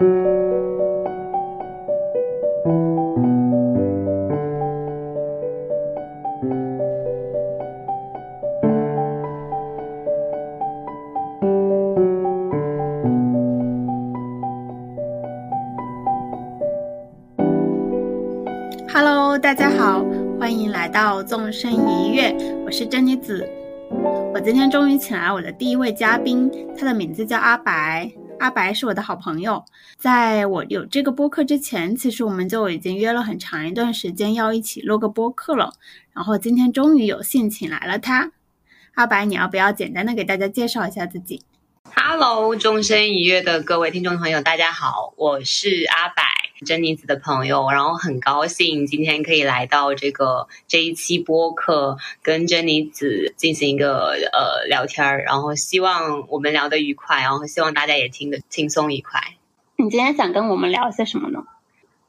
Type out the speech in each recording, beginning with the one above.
Hello，大家好，欢迎来到纵身一跃，我是珍妮子。我今天终于请来我的第一位嘉宾，他的名字叫阿白。阿白是我的好朋友，在我有这个播客之前，其实我们就已经约了很长一段时间要一起录个播客了。然后今天终于有幸请来了他。阿白，你要不要简单的给大家介绍一下自己？Hello，终身一月的各位听众朋友，大家好，我是阿白。珍妮子的朋友，然后很高兴今天可以来到这个这一期播客，跟珍妮子进行一个呃聊天儿，然后希望我们聊得愉快，然后希望大家也听得轻松愉快。你今天想跟我们聊些什么呢？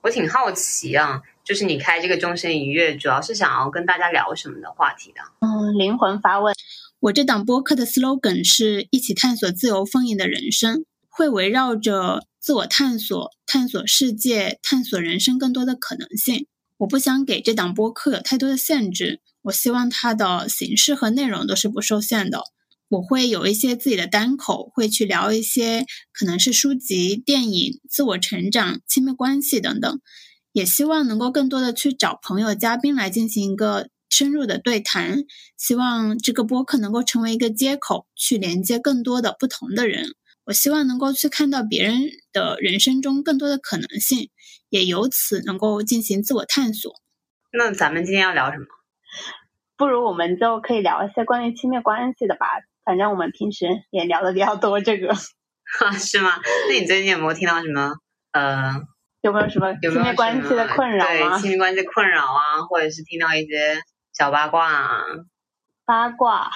我挺好奇啊，就是你开这个终身一跃，主要是想要跟大家聊什么的话题的？嗯，灵魂发问。我这档播客的 slogan 是一起探索自由丰盈的人生，会围绕着。自我探索、探索世界、探索人生更多的可能性。我不想给这档播客有太多的限制，我希望它的形式和内容都是不受限的。我会有一些自己的单口，会去聊一些可能是书籍、电影、自我成长、亲密关系等等。也希望能够更多的去找朋友、嘉宾来进行一个深入的对谈。希望这个播客能够成为一个接口，去连接更多的不同的人。我希望能够去看到别人的人生中更多的可能性，也由此能够进行自我探索。那咱们今天要聊什么？不如我们就可以聊一些关于亲密关系的吧。反正我们平时也聊的比较多这个。哈，是吗？那你最近有没有听到什么？呃，有没有什么亲密关系的困扰啊？对，亲密关系困扰啊，或者是听到一些小八卦啊？八卦。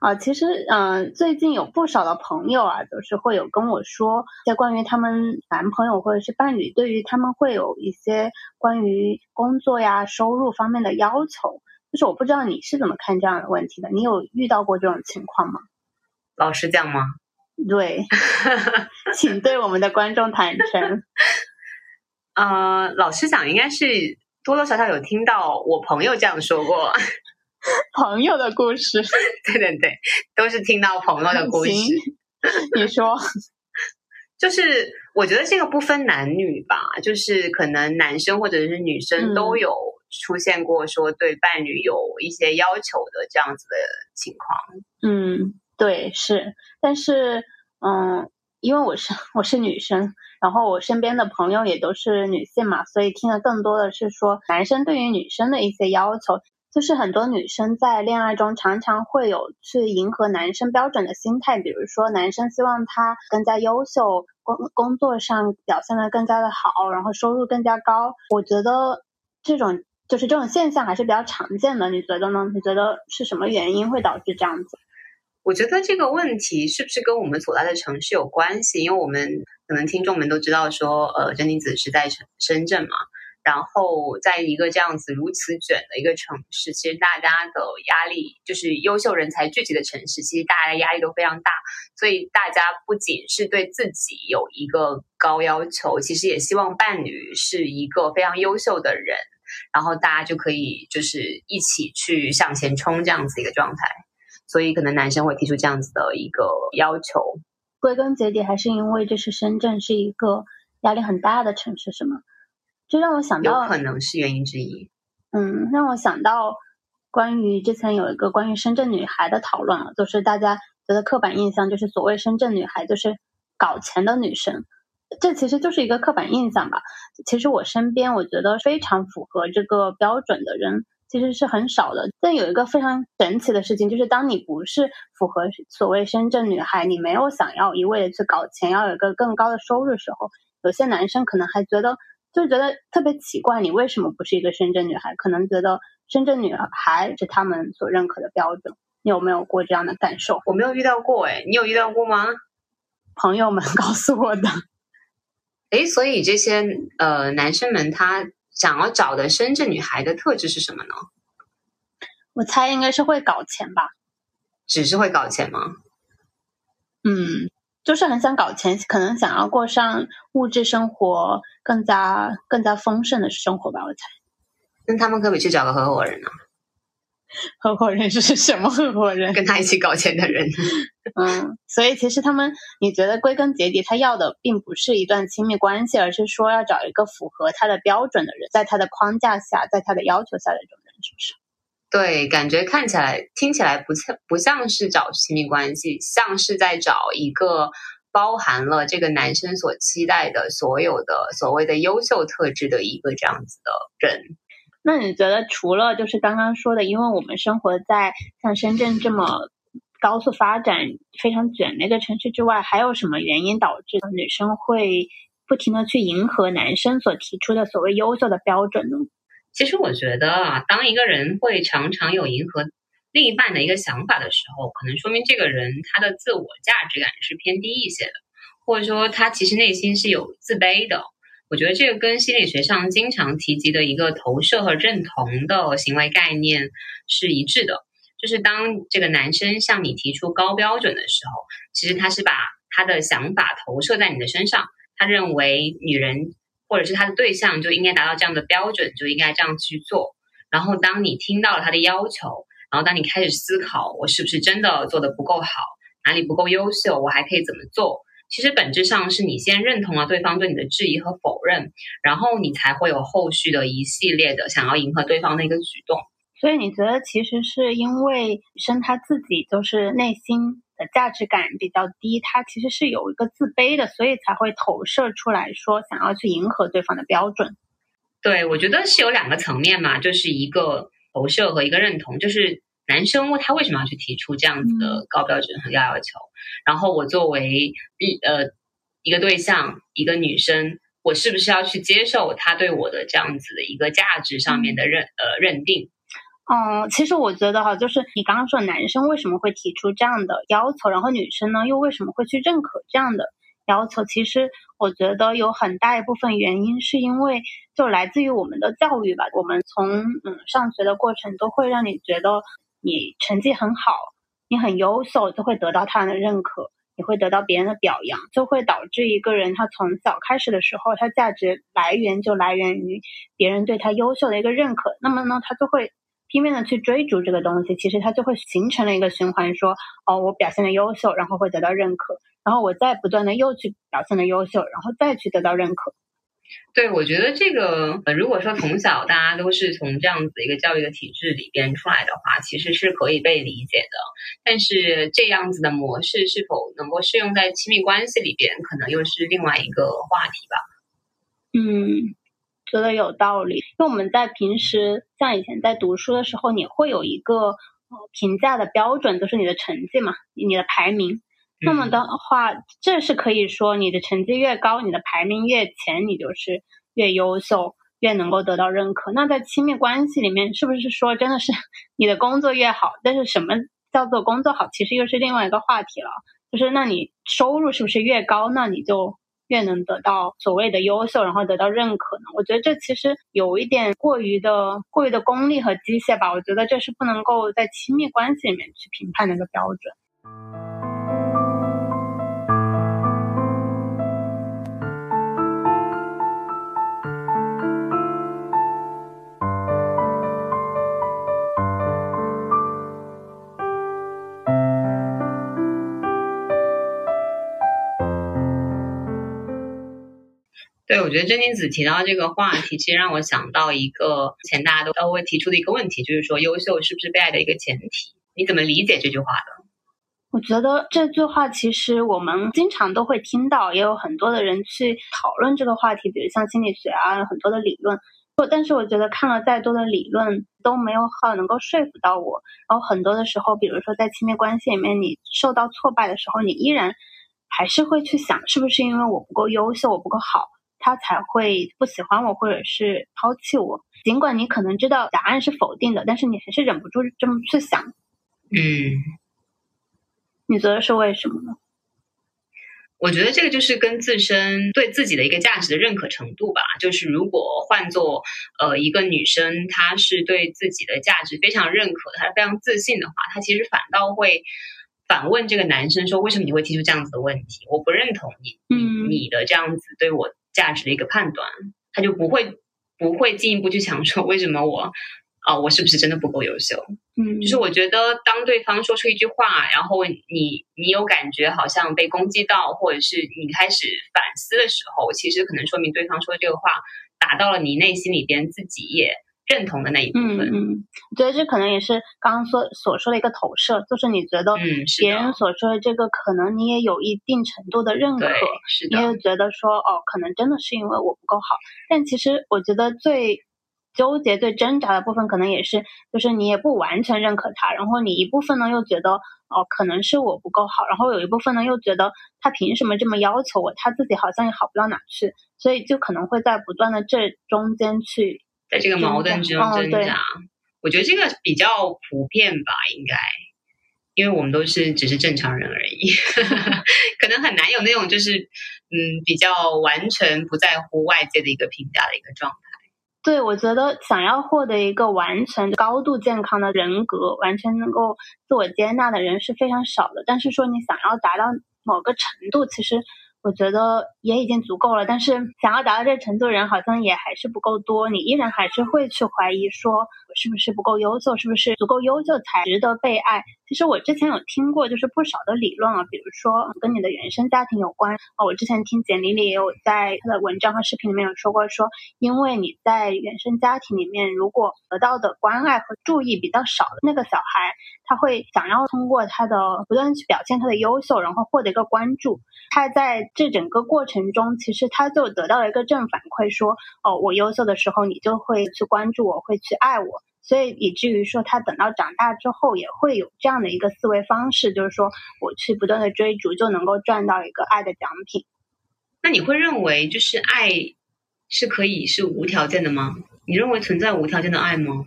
啊，其实，嗯，最近有不少的朋友啊，都是会有跟我说，在关于他们男朋友或者是伴侣，对于他们会有一些关于工作呀、收入方面的要求。就是我不知道你是怎么看这样的问题的，你有遇到过这种情况吗？老实讲吗？对，请对我们的观众坦诚。呃，老实讲，应该是多多少少有听到我朋友这样说过。朋友的故事，对对对，都是听到朋友的故事。你说，就是我觉得这个不分男女吧，就是可能男生或者是女生都有出现过说对伴侣有一些要求的这样子的情况。嗯，对，是，但是，嗯，因为我是我是女生，然后我身边的朋友也都是女性嘛，所以听的更多的是说男生对于女生的一些要求。就是很多女生在恋爱中常常会有去迎合男生标准的心态，比如说男生希望他更加优秀，工工作上表现的更加的好，然后收入更加高。我觉得这种就是这种现象还是比较常见的，你觉得呢？你觉得是什么原因会导致这样子？我觉得这个问题是不是跟我们所在的城市有关系？因为我们可能听众们都知道说，呃，珍妮子是在深深圳嘛。然后，在一个这样子如此卷的一个城市，其实大家的压力就是优秀人才聚集的城市，其实大家的压力都非常大。所以大家不仅是对自己有一个高要求，其实也希望伴侣是一个非常优秀的人，然后大家就可以就是一起去向前冲这样子一个状态。所以可能男生会提出这样子的一个要求。归根结底，还是因为这是深圳是一个压力很大的城市，是吗？就让我想到，有可能是原因之一。嗯，让我想到关于之前有一个关于深圳女孩的讨论了，就是大家觉得刻板印象就是所谓深圳女孩就是搞钱的女生，这其实就是一个刻板印象吧。其实我身边我觉得非常符合这个标准的人其实是很少的。但有一个非常神奇的事情，就是当你不是符合所谓深圳女孩，你没有想要一味的去搞钱，要有一个更高的收入的时候，有些男生可能还觉得。就觉得特别奇怪，你为什么不是一个深圳女孩？可能觉得深圳女孩是他们所认可的标准。你有没有过这样的感受？我没有遇到过，哎，你有遇到过吗？朋友们 告诉我的。哎，所以这些呃男生们他想要找的深圳女孩的特质是什么呢？我猜应该是会搞钱吧。只是会搞钱吗？嗯，就是很想搞钱，可能想要过上物质生活更加更加丰盛的生活吧，我猜。那他们可不可以去找个合伙人呢？合伙人是什么合伙人？跟他一起搞钱的人。嗯，所以其实他们，你觉得归根结底，他要的并不是一段亲密关系，而是说要找一个符合他的标准的人，在他的框架下，在他的要求下的这种？对，感觉看起来、听起来不像不像是找亲密关系，像是在找一个包含了这个男生所期待的所有的所谓的优秀特质的一个这样子的人。那你觉得，除了就是刚刚说的，因为我们生活在像深圳这么高速发展、非常卷的一个城市之外，还有什么原因导致女生会不停的去迎合男生所提出的所谓优秀的标准呢？其实我觉得啊，当一个人会常常有迎合另一半的一个想法的时候，可能说明这个人他的自我价值感是偏低一些的，或者说他其实内心是有自卑的。我觉得这个跟心理学上经常提及的一个投射和认同的行为概念是一致的。就是当这个男生向你提出高标准的时候，其实他是把他的想法投射在你的身上。他认为女人或者是他的对象就应该达到这样的标准，就应该这样去做。然后当你听到了他的要求，然后当你开始思考我是不是真的做的不够好，哪里不够优秀，我还可以怎么做？其实本质上是你先认同了对方对你的质疑和否认，然后你才会有后续的一系列的想要迎合对方的一个举动。所以你觉得其实是因为女生她自己就是内心的价值感比较低，他其实是有一个自卑的，所以才会投射出来说想要去迎合对方的标准。对，我觉得是有两个层面嘛，就是一个投射和一个认同，就是。男生他为什么要去提出这样子的高标准和要要求？然后我作为一呃一个对象，一个女生，我是不是要去接受他对我的这样子的一个价值上面的认呃认定？嗯，其实我觉得哈，就是你刚刚说男生为什么会提出这样的要求，然后女生呢又为什么会去认可这样的要求？其实我觉得有很大一部分原因是因为就来自于我们的教育吧。我们从嗯上学的过程都会让你觉得。你成绩很好，你很优秀，就会得到他人的认可，你会得到别人的表扬，就会导致一个人他从小开始的时候，他价值来源就来源于别人对他优秀的一个认可。那么呢，他就会拼命的去追逐这个东西，其实它就会形成了一个循环，说哦，我表现的优秀，然后会得到认可，然后我再不断的又去表现的优秀，然后再去得到认可。对，我觉得这个，呃，如果说从小大家都是从这样子一个教育的体制里边出来的话，其实是可以被理解的。但是这样子的模式是否能够适用在亲密关系里边，可能又是另外一个话题吧。嗯，觉得有道理。因为我们在平时像以前在读书的时候，你会有一个评价的标准，就是你的成绩嘛，你的排名。那么的话，这是可以说，你的成绩越高，你的排名越前，你就是越优秀，越能够得到认可。那在亲密关系里面，是不是说真的是 你的工作越好？但是什么叫做工作好，其实又是另外一个话题了。就是那你收入是不是越高，那你就越能得到所谓的优秀，然后得到认可呢？我觉得这其实有一点过于的过于的功利和机械吧。我觉得这是不能够在亲密关系里面去评判的一个标准。对，我觉得真金子提到这个话题，其实让我想到一个前大家都都会提出的一个问题，就是说优秀是不是被爱的一个前提？你怎么理解这句话的？我觉得这句话其实我们经常都会听到，也有很多的人去讨论这个话题，比如像心理学啊，很多的理论。但是我觉得看了再多的理论都没有好能够说服到我。然后很多的时候，比如说在亲密关系里面，你受到挫败的时候，你依然还是会去想，是不是因为我不够优秀，我不够好。他才会不喜欢我，或者是抛弃我。尽管你可能知道答案是否定的，但是你还是忍不住这么去想。嗯，你觉得是为什么呢？我觉得这个就是跟自身对自己的一个价值的认可程度吧。就是如果换做呃一个女生，她是对自己的价值非常认可，她是非常自信的话，她其实反倒会反问这个男生说：“为什么你会提出这样子的问题？我不认同你，嗯你的这样子对我价值的一个判断。”他就不会不会进一步去想说为什么我啊、我是不是真的不够优秀？嗯，就是我觉得当对方说出一句话，然后你你有感觉好像被攻击到，或者是你开始反思的时候，其实可能说明对方说的这个话达到了你内心里边自己也认同的那一部分。嗯嗯，我觉得这可能也是刚刚所所说的一个投射，就是你觉得别人，所说的这个，可能你也有一定程度的认可对，，是的，你也觉得说，哦，可能真的是因为我不够好。但其实我觉得最纠结、最挣扎的部分，可能也是，就是你也不完全认可他，然后你一部分呢又觉得，哦，可能是我不够好，然后有一部分呢又觉得他凭什么这么要求我，他自己好像也好不到哪去，所以就可能会在不断的这中间去，在这个矛盾之中挣扎。我觉得这个比较普遍吧，应该，因为我们都是只是正常人而已，可能很难有那种就是嗯比较完全不在乎外界的一个评价的一个状态。对，我觉得想要获得一个完全高度健康的人格，完全能够自我接纳的人是非常少的。但是说你想要达到某个程度，其实我觉得也已经足够了。但是想要达到这程度的人好像也还是不够多，你依然还是会去怀疑说我是不是不够优秀，是不是足够优秀才值得被爱。其实我之前有听过，就是不少的理论啊，比如说跟你的原生家庭有关啊。我之前听简历里也有在他的文章和视频里面有说过说，因为你在原生家庭里面，如果得到的关爱和注意比较少的那个小孩，他会想要通过他的不断去表现他的优秀，然后获得一个关注。他在这整个过程中，其实他就得到了一个正反馈说，哦，我优秀的时候，你就会去关注我，会去爱我。所以以至于说，他等到长大之后，也会有这样的一个思维方式，就是说我去不断的追逐，就能够赚到一个爱的奖品。那你会认为就是爱是可以是无条件的吗？你认为存在无条件的爱吗？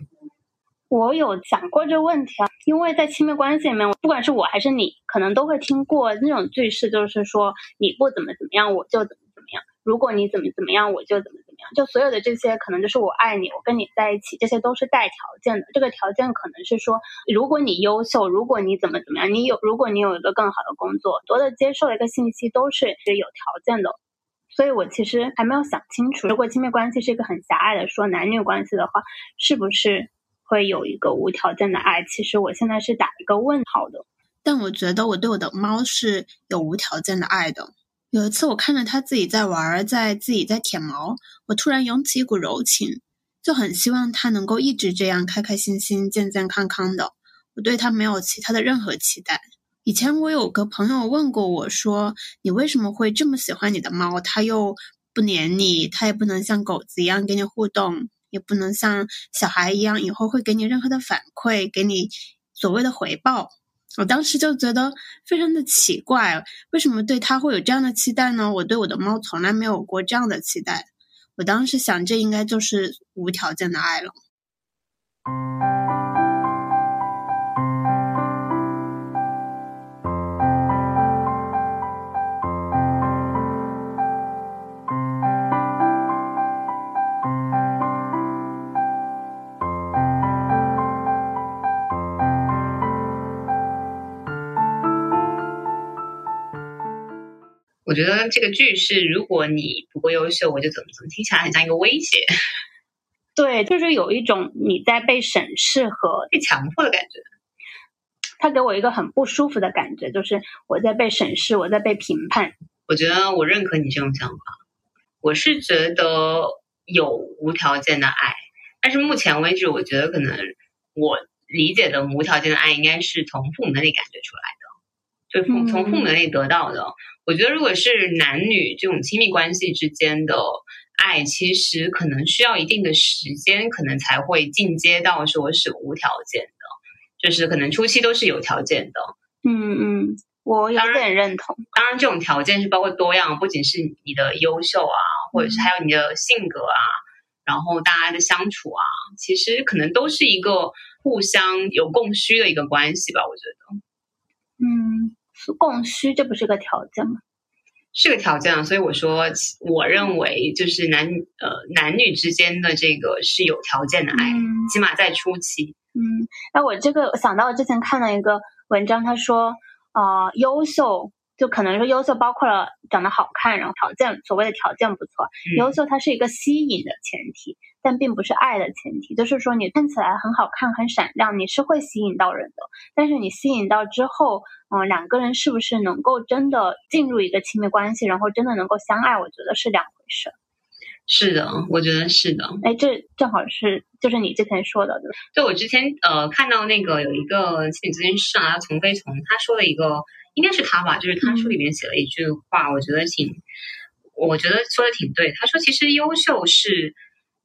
我有想过这个问题啊，因为在亲密关系里面，不管是我还是你，可能都会听过那种句式，就是说你不怎么怎么样，我就怎么怎如果你怎么怎么样，我就怎么怎么样。就所有的这些，可能就是我爱你，我跟你在一起，这些都是带条件的。这个条件可能是说，如果你优秀，如果你怎么怎么样，你有，如果你有一个更好的工作，多的接受一个信息都是是有条件的。所以我其实还没有想清楚，如果亲密关系是一个很狭隘的说男女关系的话，是不是会有一个无条件的爱？其实我现在是打一个问号的。但我觉得我对我的猫是有无条件的爱的。有一次我看着它自己在玩，在自己在舔毛，我突然涌起一股柔情，就很希望它能够一直这样开开心心、健健康康的。我对它没有其他的任何期待。以前我有个朋友问过我说：“你为什么会这么喜欢你的猫？它又不黏你，它也不能像狗子一样跟你互动，也不能像小孩一样以后会给你任何的反馈，给你所谓的回报。”我当时就觉得非常的奇怪，为什么对它会有这样的期待呢？我对我的猫从来没有过这样的期待。我当时想，这应该就是无条件的爱了。我觉得这个句是，如果你不够优秀，我就怎么怎么，听起来很像一个威胁，对，就是有一种你在被审视和 被强迫的感觉。他给我一个很不舒服的感觉，就是我在被审视，我在被评判。我觉得我认可你这种想法，我是觉得有无条件的爱，但是目前为止，我觉得可能我理解的无条件的爱，应该是从父母那里感觉出来的，就父嗯从父母那里得到的。我觉得如果是男女这种亲密关系之间的爱，其实可能需要一定的时间，可能才会进阶到说是无条件的，就是可能初期都是有条件的。嗯嗯，我有点认同。当然，这种条件是包括多样，不仅是你的优秀啊，或者是还有你的性格啊，然后大家的相处啊，其实可能都是一个互相有供需的一个关系吧。我觉得嗯，是供需，这不是个条件吗？是个条件啊。所以我说，我认为就是男呃男女之间的这个是有条件的爱，嗯起码在初期。嗯，那，我这个想到之前看了一个文章，他说，呃优秀。就可能说优秀包括了长得好看，然后条件所谓的条件不错，优秀它是一个吸引的前提，但并不是爱的前提。就是说你看起来很好看、很闪亮，你是会吸引到人的。但是你吸引到之后，嗯，两个人是不是能够真的进入一个亲密关系，然后真的能够相爱，我觉得是两回事。是的，我觉得是的。哎，这正好是就是你之前说的，对，我之前呃看到那个有一个心理咨询师啊，丛飞丛他说了一个。应该是他吧，就是他书里面写了一句话，我觉得挺，我觉得说的挺对。他说，其实优秀是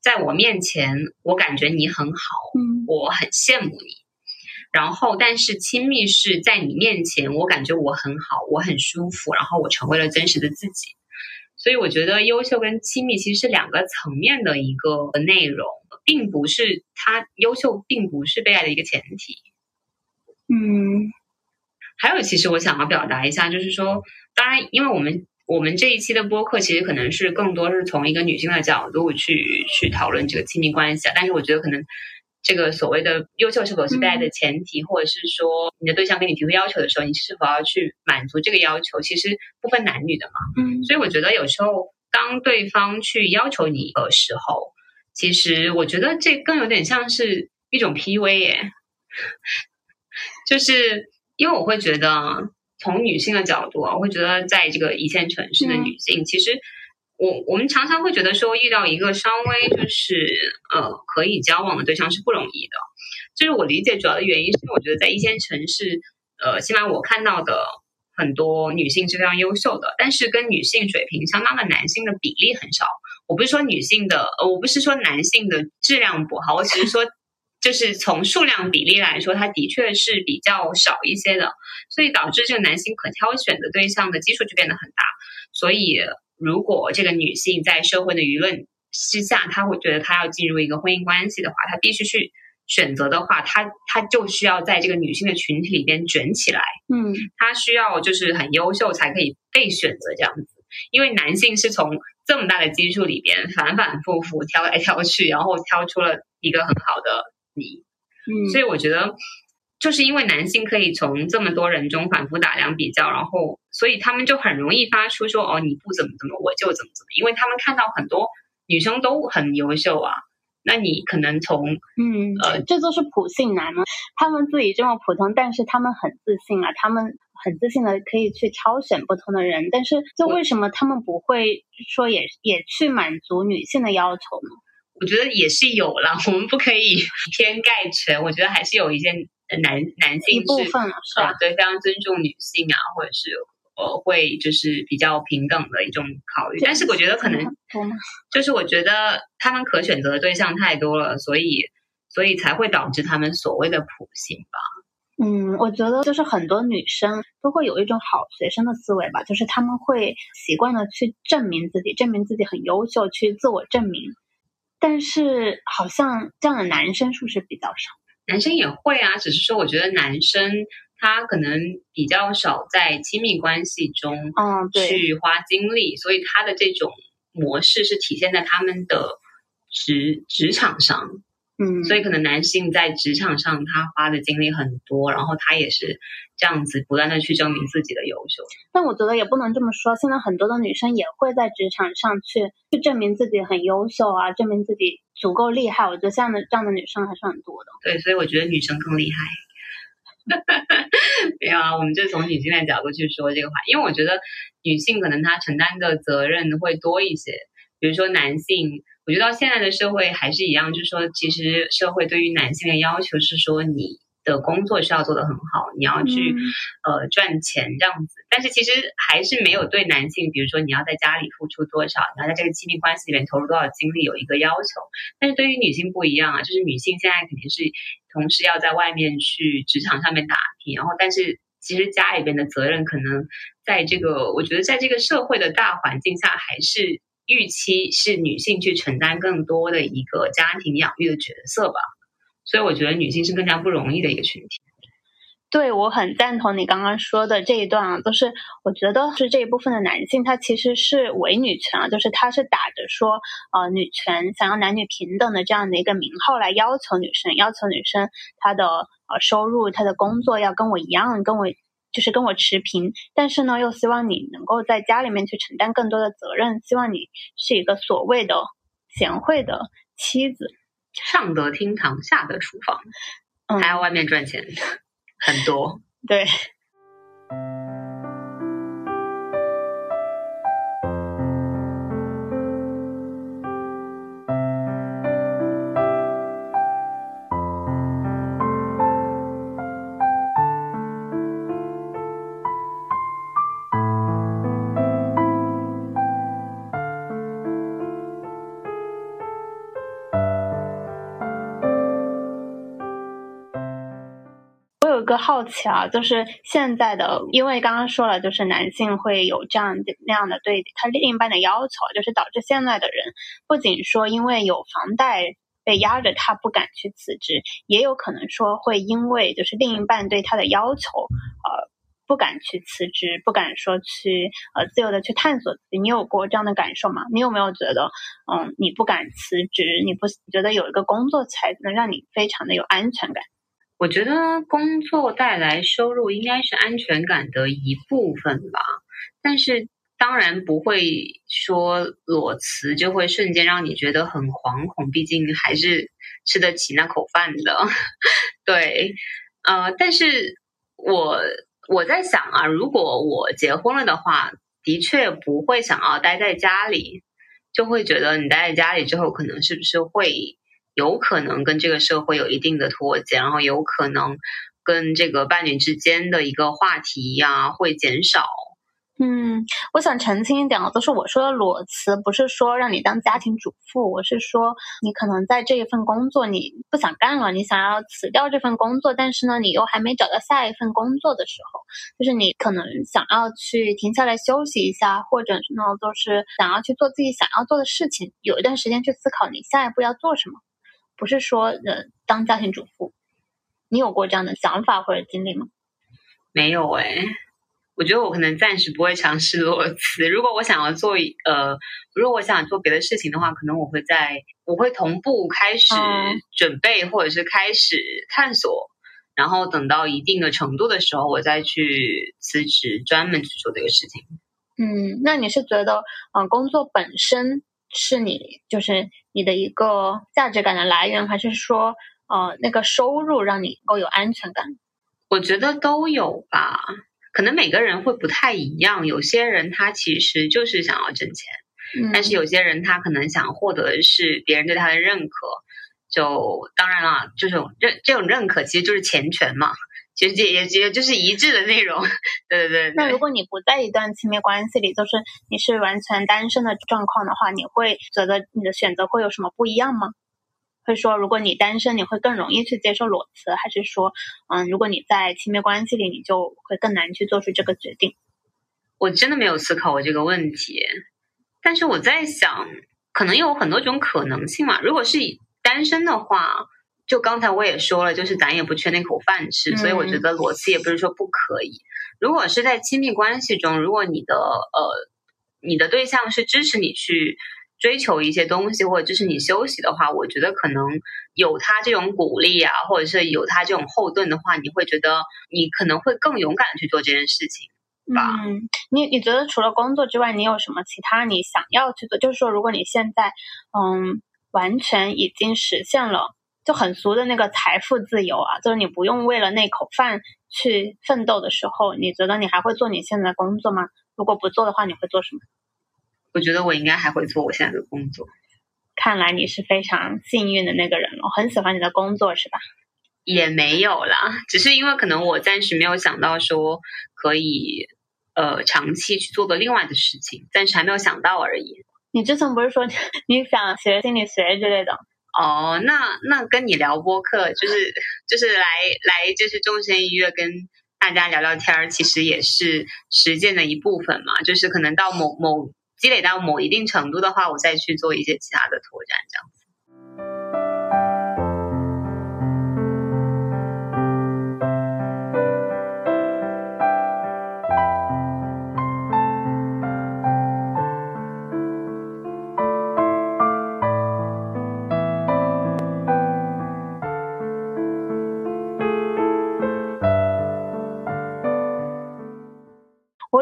在我面前，我感觉你很好，我很羡慕你。然后，但是亲密是在你面前，我感觉我很好，我很舒服，然后我成为了真实的自己。所以，我觉得优秀跟亲密其实是两个层面的一个内容，并不是它优秀并不是被爱的一个前提。嗯。还有，其实我想要表达一下，就是说，当然，因为我们我们这一期的播客，其实可能是更多是从一个女性的角度去去讨论这个亲密关系啊。但是，我觉得可能这个所谓的优秀是否是被爱的前提，或者是说你的对象给你提出要求的时候，你是否要去满足这个要求，其实不分男女的嘛。嗯。所以，我觉得有时候当对方去要求你的时候，其实我觉得这更有点像是一种 PUA 耶，就是。因为我会觉得，从女性的角度啊，我会觉得，在这个一线城市的女性，其实我我们常常会觉得说，遇到一个稍微就是呃可以交往的对象是不容易的。就是我理解主要的原因，是我觉得在一线城市，呃，起码我看到的很多女性是非常优秀的，但是跟女性水平相当的男性的比例很少。我不是说女性的，呃，我不是说男性的质量不好，我只是说。就是从数量比例来说，它的确是比较少一些的，所以导致这个男性可挑选的对象的基数就变得很大。所以，如果这个女性在社会的舆论之下，她会觉得她要进入一个婚姻关系的话，她必须去选择的话，她她就需要在这个女性的群体里边卷起来。嗯，她需要就是很优秀才可以被选择这样子，因为男性是从这么大的基数里边反反复复挑来挑去，然后挑出了一个很好的。你，嗯，所以我觉得，就是因为男性可以从这么多人中反复打量比较，然后，所以他们就很容易发出说，哦，你不怎么怎么，我就怎么怎么，因为他们看到很多女生都很优秀啊，那你可能从，嗯，呃，这就是普信男吗？他们自己这么普通，但是他们很自信啊，他们很自信的可以去挑选不同的人，但是就为什么他们不会说也也去满足女性的要求呢？我觉得也是有了，我们不可以以 偏概全。我觉得还是有一些男男性一部分是吧？对，非常尊重女性啊，或者是呃会就是比较平等的一种考虑。但是我觉得可能 就是我觉得他们可选择的对象太多了，所以所以才会导致他们所谓的普性吧。嗯，我觉得就是很多女生都会有一种好学生的思维吧，就是他们会习惯的去证明自己，证明自己很优秀，去自我证明。但是好像这样的男生是不是比较少？男生也会啊，只是说我觉得男生他可能比较少在亲密关系中，嗯，去花精力，所以他的这种模式是体现在他们的职职场上。嗯，所以可能男性在职场上他花的精力很多，然后他也是这样子不断的去证明自己的优秀。但我觉得也不能这么说，现在很多的女生也会在职场上去去证明自己很优秀啊，证明自己足够厉害。我觉得这样的这样的女生还是很多的。对，所以我觉得女生更厉害。没有啊，我们就从女性的角度去说这个话，因为我觉得女性可能她承担的责任会多一些，比如说男性。我觉得到现在的社会还是一样，就是说，其实社会对于男性的要求是说，你的工作是要做得很好，你要去呃赚钱这样子。但是其实还是没有对男性，比如说你要在家里付出多少，你要在这个亲密关系里面投入多少精力有一个要求。但是对于女性不一样啊，就是女性现在肯定是同时要在外面去职场上面打拼，然后但是其实家里边的责任可能在这个，我觉得在这个社会的大环境下还是。预期是女性去承担更多的一个家庭养育的角色吧，所以我觉得女性是更加不容易的一个群体。对，我很赞同你刚刚说的这一段啊，都是我觉得是这一部分的男性，他其实是伪女权啊，就是他是打着说呃女权想要男女平等的这样的一个名号来要求女生，要求女生她的呃收入、她的工作要跟我一样，跟我。就是跟我持平，但是呢，又希望你能够在家里面去承担更多的责任，希望你是一个所谓的贤惠的妻子，上得厅堂，下得厨房，还要外面赚钱，很多，对。好奇啊，就是现在的，因为刚刚说了，就是男性会有这样那样的对他另一半的要求，就是导致现在的人不仅说因为有房贷被压着，他不敢去辞职，也有可能说会因为就是另一半对他的要求，呃，不敢去辞职，不敢说去呃自由的去探索自己。你有过这样的感受吗？你有没有觉得，嗯，你不敢辞职，你不觉得有一个工作才能让你非常的有安全感？我觉得工作带来收入应该是安全感的一部分吧，但是当然不会说裸辞就会瞬间让你觉得很惶恐，毕竟还是吃得起那口饭的。对，呃，但是我我在想啊，如果我结婚了的话，的确不会想要待在家里，就会觉得你待在家里之后，可能是不是会。有可能跟这个社会有一定的脱节，然后有可能跟这个伴侣之间的一个话题呀会减少。嗯，我想澄清一点啊，都是我说的裸辞，不是说让你当家庭主妇，我是说你可能在这一份工作你不想干了，你想要辞掉这份工作，但是呢，你又还没找到下一份工作的时候，就是你可能想要去停下来休息一下，或者呢，都是想要去做自己想要做的事情，有一段时间去思考你下一步要做什么。不是说呃当家庭主妇，你有过这样的想法或者经历吗？没有哎，我觉得我可能暂时不会尝试裸辞。如果我想要做呃，如果我想做别的事情的话，可能我会在我会同步开始准备或者是开始探索，然后等到一定的程度的时候，我再去辞职，专门去做这个事情。嗯，那你是觉得嗯工作本身？是你就是你的一个价值感的来源，还是说呃那个收入让你够有安全感？我觉得都有吧，可能每个人会不太一样。有些人他其实就是想要挣钱，但是有些人他可能想获得的是别人对他的认可。就当然了，这种认这种认可其实就是钱权嘛。其实也也就是一致的内容，对对对。那如果你不在一段亲密关系里，就是你是完全单身的状况的话，你会觉得你的选择会有什么不一样吗？会说如果你单身，你会更容易去接受裸辞，还是说，嗯，如果你在亲密关系里，你就会更难去做出这个决定？我真的没有思考过这个问题，但是我在想，可能有很多种可能性嘛。如果是以单身的话。就刚才我也说了，就是咱也不缺那口饭吃，所以我觉得裸辞也不是说不可以。如果是在亲密关系中，如果你的呃你的对象是支持你去追求一些东西，或者支持你休息的话，我觉得可能有他这种鼓励啊，或者是有他这种后盾的话，你会觉得你可能会更勇敢去做这件事情吧。嗯，你你觉得除了工作之外，你有什么其他你想要去做？就是说，如果你现在嗯完全已经实现了。就很俗的那个财富自由啊，就是你不用为了那口饭去奋斗的时候，你觉得你还会做你现在的工作吗？如果不做的话，你会做什么？我觉得我应该还会做我现在的工作。看来你是非常幸运的那个人了，很喜欢你的工作是吧？也没有啦，只是因为可能我暂时没有想到说可以呃长期去做个另外的事情，暂时还没有想到而已。你之前不是说你想学心理学之类的？哦，那那跟你聊播客，就是就是来来就是众生医院跟大家聊聊天儿，其实也是实践的一部分嘛。就是可能到某某积累到某一定程度的话，我再去做一些其他的拓展，这样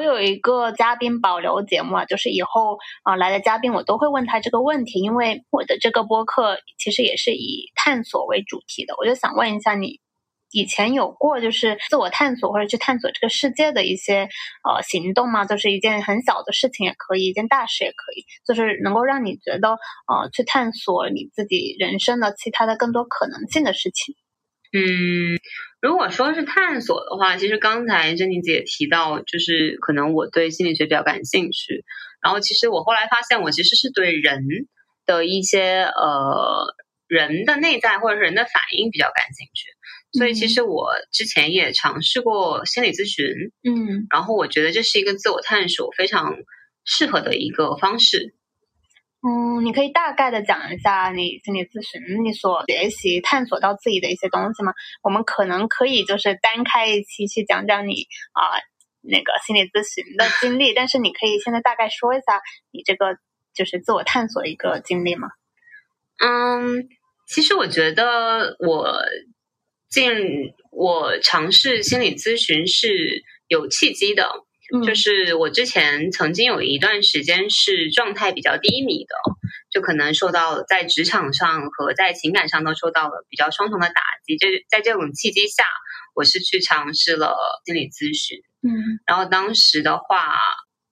有。一个嘉宾保留节目啊，就是以后啊来的嘉宾我都会问他这个问题，因为我的这个播客其实也是以探索为主题的，我就想问一下你。以前有过就是自我探索或者去探索这个世界的一些呃行动吗？就是一件很小的事情也可以，一件大事也可以，就是能够让你觉得呃去探索你自己人生的其他的更多可能性的事情。嗯，如果说是探索的话，其实刚才珍妮姐提到，就是可能我对心理学比较感兴趣，然后其实我后来发现，我其实是对人的一些呃人的内在或者是人的反应比较感兴趣。所以其实我之前也尝试过心理咨询，嗯，然后我觉得这是一个自我探索非常适合的一个方式。嗯，你可以大概的讲一下你心理咨询你所学习探索到自己的一些东西吗？我们可能可以就是单开一期去讲讲你啊那个心理咨询的经历，但是你可以现在大概说一下你这个就是自我探索一个经历吗？嗯，其实我觉得我。进我尝试心理咨询是有契机的，就是我之前曾经有一段时间是状态比较低迷的，就可能受到在职场上和在情感上都受到了比较双重的打击。这在这种契机下，我是去尝试了心理咨询，嗯，然后当时的话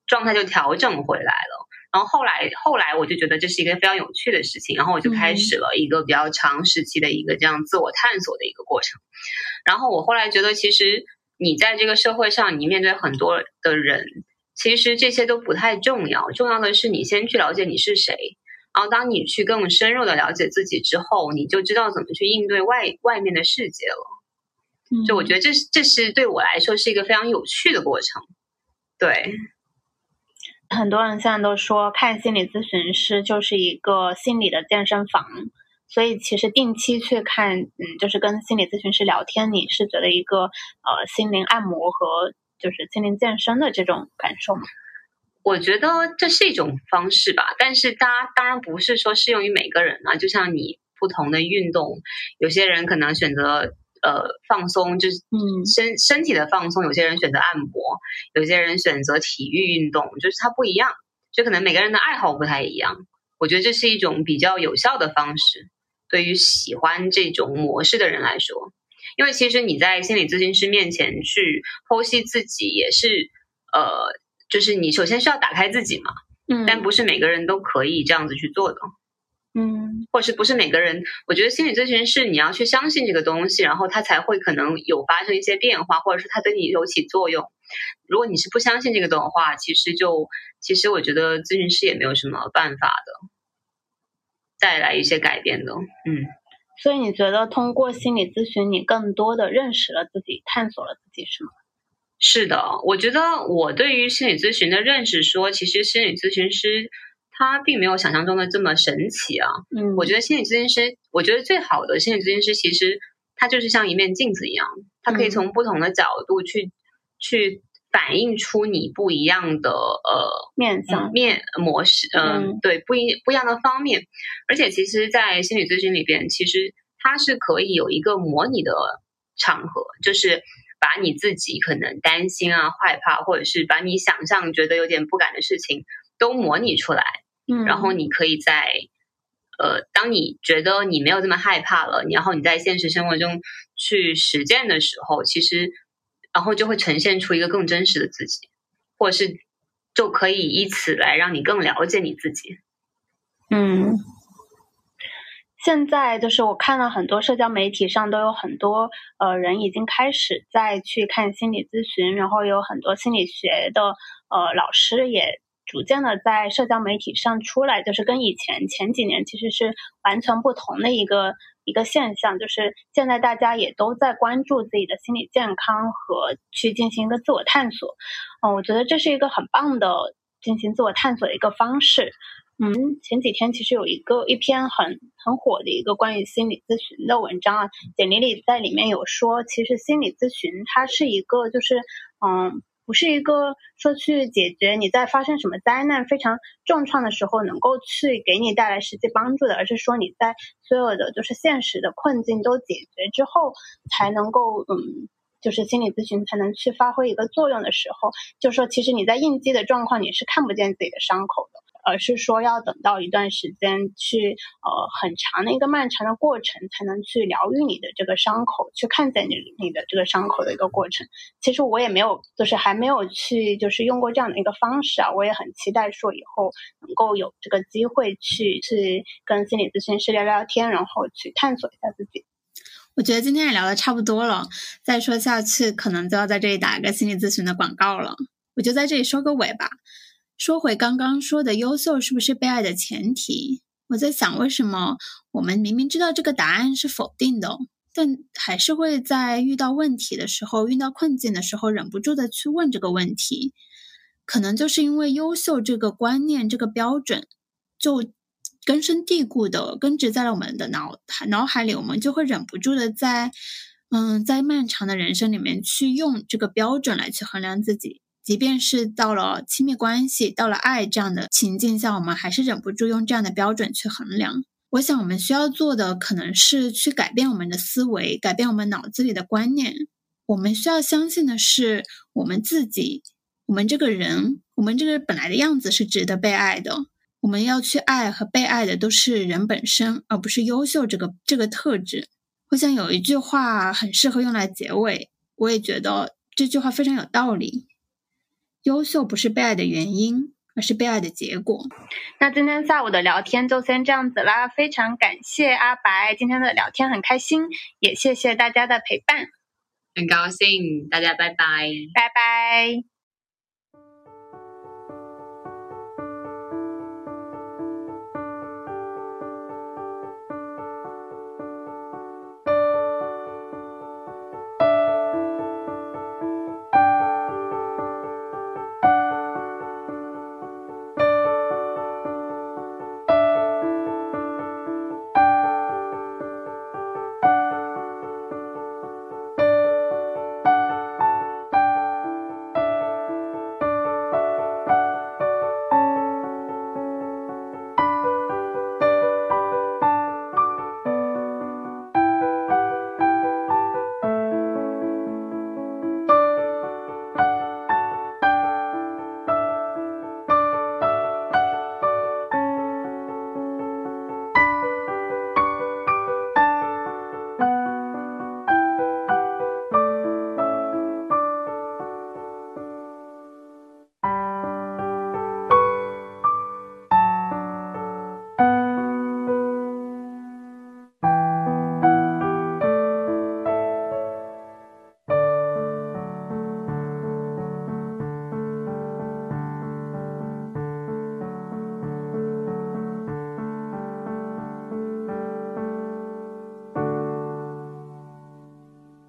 状态就调整回来了。然后后来，后来我就觉得这是一个非常有趣的事情，然后我就开始了一个比较长时期的一个这样自我探索的一个过程。然后我后来觉得，其实你在这个社会上，你面对很多的人，其实这些都不太重要，重要的是你先去了解你是谁。然后当你去更深入的了解自己之后，你就知道怎么去应对外外面的世界了。就我觉得这是这是对我来说是一个非常有趣的过程。对。很多人现在都说看心理咨询师就是一个心理的健身房，所以其实定期去看，嗯，就是跟心理咨询师聊天，你是觉得一个呃心灵按摩和就是心灵健身的这种感受吗？我觉得这是一种方式吧，但是大家当然不是说适用于每个人啊，就像你不同的运动，有些人可能选择。呃，放松就是嗯身身体的放松，有些人选择按摩，有些人选择体育运动，就是它不一样，就可能每个人的爱好不太一样。我觉得这是一种比较有效的方式，对于喜欢这种模式的人来说，因为其实你在心理咨询师面前去剖析自己，也是呃，就是你首先需要打开自己嘛，嗯，但不是每个人都可以这样子去做的。嗯，或者是不是每个人？我觉得心理咨询师你要去相信这个东西，然后它才会可能有发生一些变化，或者是它对你有起作用。如果你是不相信这个的话，其实就其实我觉得咨询师也没有什么办法的带来一些改变的。嗯，所以你觉得通过心理咨询，你更多的认识了自己，探索了自己，是吗？是的，我觉得我对于心理咨询的认识，说其实心理咨询师。他并没有想象中的这么神奇啊！嗯，我觉得心理咨询师，我觉得最好的心理咨询师，其实他就是像一面镜子一样，他可以从不同的角度去去反映出你不一样的呃面相面模式，嗯，对，不一不一样的方面。而且，其实，在心理咨询里边，其实它是可以有一个模拟的场合，就是把你自己可能担心啊、害怕，或者是把你想象觉得有点不敢的事情都模拟出来。嗯然后你可以在，呃，当你觉得你没有这么害怕了，然后你在现实生活中去实践的时候，其实，然后就会呈现出一个更真实的自己，或者是就可以以此来让你更了解你自己。嗯，现在就是我看了很多社交媒体上都有很多呃人已经开始在去看心理咨询，然后有很多心理学的呃老师也。逐渐的在社交媒体上出来，就是跟以前前几年其实是完全不同的一个一个现象。就是现在大家也都在关注自己的心理健康和去进行一个自我探索。嗯，我觉得这是一个很棒的进行自我探索的一个方式。嗯，前几天其实有一个一篇很很火的一个关于心理咨询的文章啊，简历里在里面有说，其实心理咨询它是一个就是嗯。不是一个说去解决你在发生什么灾难非常重创的时候能够去给你带来实际帮助的，而是说你在所有的就是现实的困境都解决之后，才能够嗯就是心理咨询才能去发挥一个作用的时候，就说其实你在应激的状况你是看不见自己的伤口的。而是说要等到一段时间去，呃，很长的一个漫长的过程，才能去疗愈你的这个伤口，去看见你你的这个伤口的一个过程。其实我也没有，就是还没有去，就是用过这样的一个方式啊。我也很期待说以后能够有这个机会去去跟心理咨询师聊聊天，然后去探索一下自己。我觉得今天也聊的差不多了，再说下去可能就要在这里打一个心理咨询的广告了。我就在这里收个尾吧。说回刚刚说的优秀是不是被爱的前提？我在想，为什么我们明明知道这个答案是否定的，但还是会在遇到问题的时候、遇到困境的时候，忍不住的去问这个问题？可能就是因为优秀这个观念、这个标准，就根深蒂固的根植在了我们的脑脑海里，我们就会忍不住的在嗯，在漫长的人生里面去用这个标准来去衡量自己。即便是到了亲密关系、到了爱这样的情境下，我们还是忍不住用这样的标准去衡量。我想，我们需要做的可能是去改变我们的思维，改变我们脑子里的观念。我们需要相信的是，我们自己，我们这个人，我们这个本来的样子是值得被爱的。我们要去爱和被爱的都是人本身，而不是优秀这个这个特质。我想有一句话很适合用来结尾，我也觉得这句话非常有道理。优秀不是被爱的原因，而是被爱的结果。那今天下午的聊天就先这样子啦，非常感谢阿白今天的聊天很开心，也谢谢大家的陪伴，很高兴，大家拜拜，拜拜。